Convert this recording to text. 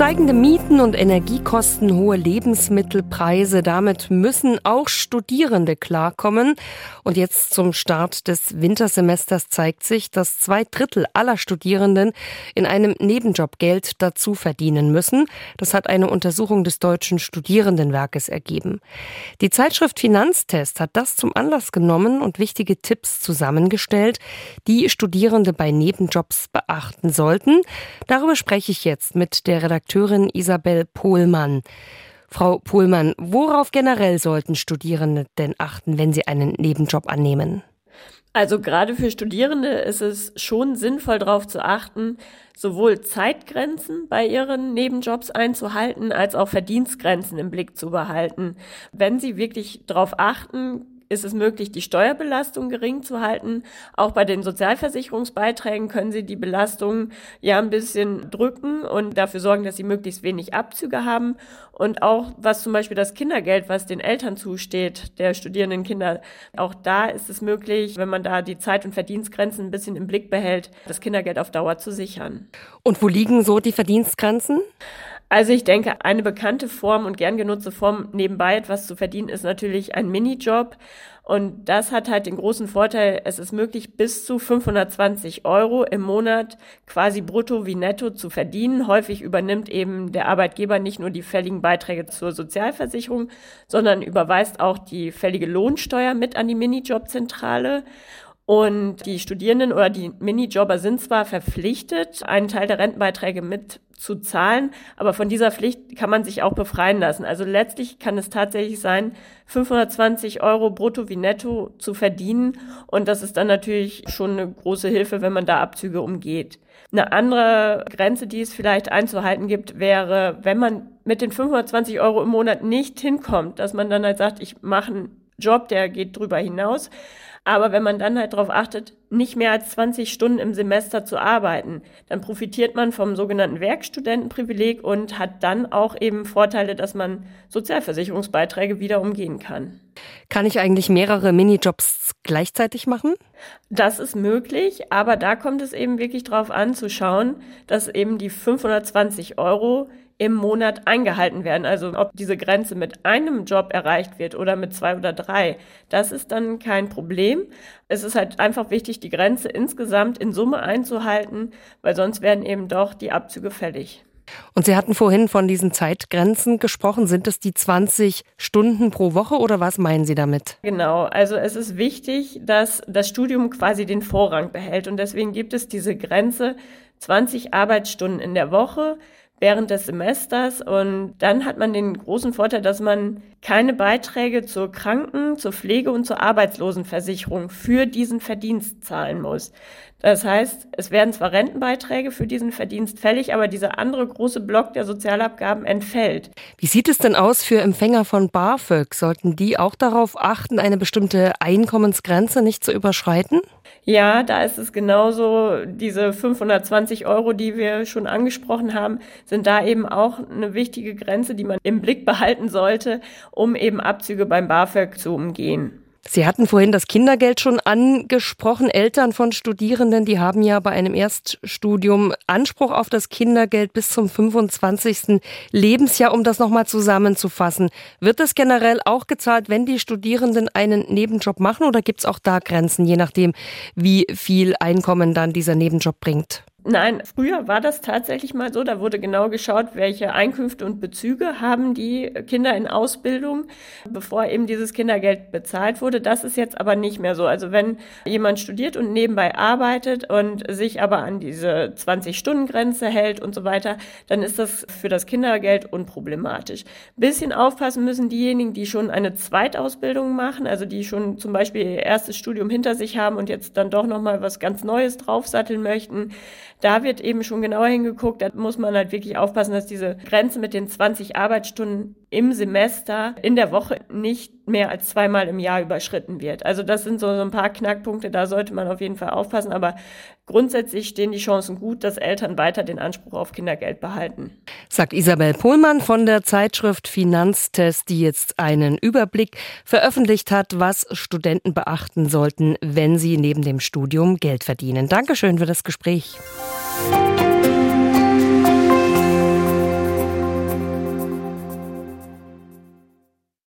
Steigende Mieten und Energiekosten, hohe Lebensmittelpreise, damit müssen auch Studierende klarkommen. Und jetzt zum Start des Wintersemesters zeigt sich, dass zwei Drittel aller Studierenden in einem Nebenjob Geld dazu verdienen müssen. Das hat eine Untersuchung des Deutschen Studierendenwerkes ergeben. Die Zeitschrift Finanztest hat das zum Anlass genommen und wichtige Tipps zusammengestellt, die Studierende bei Nebenjobs beachten sollten. Darüber spreche ich jetzt mit der Redakteurin Redakteurin Isabel Pohlmann. Frau Pohlmann, worauf generell sollten Studierende denn achten, wenn sie einen Nebenjob annehmen? Also gerade für Studierende ist es schon sinnvoll darauf zu achten, sowohl Zeitgrenzen bei ihren Nebenjobs einzuhalten, als auch Verdienstgrenzen im Blick zu behalten. Wenn sie wirklich darauf achten, ist es möglich, die Steuerbelastung gering zu halten. Auch bei den Sozialversicherungsbeiträgen können Sie die Belastung ja ein bisschen drücken und dafür sorgen, dass Sie möglichst wenig Abzüge haben. Und auch was zum Beispiel das Kindergeld, was den Eltern zusteht, der studierenden Kinder, auch da ist es möglich, wenn man da die Zeit- und Verdienstgrenzen ein bisschen im Blick behält, das Kindergeld auf Dauer zu sichern. Und wo liegen so die Verdienstgrenzen? Also ich denke, eine bekannte Form und gern genutzte Form, nebenbei etwas zu verdienen, ist natürlich ein Minijob. Und das hat halt den großen Vorteil, es ist möglich, bis zu 520 Euro im Monat quasi brutto wie netto zu verdienen. Häufig übernimmt eben der Arbeitgeber nicht nur die fälligen Beiträge zur Sozialversicherung, sondern überweist auch die fällige Lohnsteuer mit an die Minijobzentrale. Und die Studierenden oder die Minijobber sind zwar verpflichtet, einen Teil der Rentenbeiträge mit zu zahlen, aber von dieser Pflicht kann man sich auch befreien lassen. Also letztlich kann es tatsächlich sein, 520 Euro brutto wie netto zu verdienen. Und das ist dann natürlich schon eine große Hilfe, wenn man da Abzüge umgeht. Eine andere Grenze, die es vielleicht einzuhalten gibt, wäre, wenn man mit den 520 Euro im Monat nicht hinkommt, dass man dann halt sagt, ich mache einen Job, der geht drüber hinaus. Aber wenn man dann halt darauf achtet, nicht mehr als 20 Stunden im Semester zu arbeiten, dann profitiert man vom sogenannten Werkstudentenprivileg und hat dann auch eben Vorteile, dass man Sozialversicherungsbeiträge wieder umgehen kann. Kann ich eigentlich mehrere Minijobs gleichzeitig machen? Das ist möglich, aber da kommt es eben wirklich darauf an zu schauen, dass eben die 520 Euro im Monat eingehalten werden. Also ob diese Grenze mit einem Job erreicht wird oder mit zwei oder drei, das ist dann kein Problem. Es ist halt einfach wichtig, die Grenze insgesamt in Summe einzuhalten, weil sonst werden eben doch die Abzüge fällig. Und Sie hatten vorhin von diesen Zeitgrenzen gesprochen. Sind es die 20 Stunden pro Woche oder was meinen Sie damit? Genau, also es ist wichtig, dass das Studium quasi den Vorrang behält. Und deswegen gibt es diese Grenze 20 Arbeitsstunden in der Woche während des Semesters. Und dann hat man den großen Vorteil, dass man keine Beiträge zur Kranken-, zur Pflege- und zur Arbeitslosenversicherung für diesen Verdienst zahlen muss. Das heißt, es werden zwar Rentenbeiträge für diesen Verdienst fällig, aber dieser andere große Block der Sozialabgaben entfällt. Wie sieht es denn aus für Empfänger von BAföG? Sollten die auch darauf achten, eine bestimmte Einkommensgrenze nicht zu überschreiten? Ja, da ist es genauso. Diese 520 Euro, die wir schon angesprochen haben, sind da eben auch eine wichtige Grenze, die man im Blick behalten sollte, um eben Abzüge beim BAföG zu umgehen. Sie hatten vorhin das Kindergeld schon angesprochen. Eltern von Studierenden, die haben ja bei einem Erststudium Anspruch auf das Kindergeld bis zum 25. Lebensjahr, um das nochmal zusammenzufassen. Wird das generell auch gezahlt, wenn die Studierenden einen Nebenjob machen oder gibt es auch da Grenzen, je nachdem, wie viel Einkommen dann dieser Nebenjob bringt? Nein, früher war das tatsächlich mal so. Da wurde genau geschaut, welche Einkünfte und Bezüge haben die Kinder in Ausbildung, bevor eben dieses Kindergeld bezahlt wurde. Das ist jetzt aber nicht mehr so. Also wenn jemand studiert und nebenbei arbeitet und sich aber an diese 20-Stunden-Grenze hält und so weiter, dann ist das für das Kindergeld unproblematisch. Bisschen aufpassen müssen diejenigen, die schon eine Zweitausbildung machen, also die schon zum Beispiel ihr erstes Studium hinter sich haben und jetzt dann doch nochmal was ganz Neues draufsatteln möchten da wird eben schon genauer hingeguckt. Da muss man halt wirklich aufpassen, dass diese Grenze mit den 20 Arbeitsstunden im Semester in der Woche nicht mehr als zweimal im Jahr überschritten wird. Also das sind so, so ein paar Knackpunkte, da sollte man auf jeden Fall aufpassen. Aber grundsätzlich stehen die Chancen gut, dass Eltern weiter den Anspruch auf Kindergeld behalten. Sagt Isabel Pohlmann von der Zeitschrift Finanztest, die jetzt einen Überblick veröffentlicht hat, was Studenten beachten sollten, wenn sie neben dem Studium Geld verdienen. Dankeschön für das Gespräch.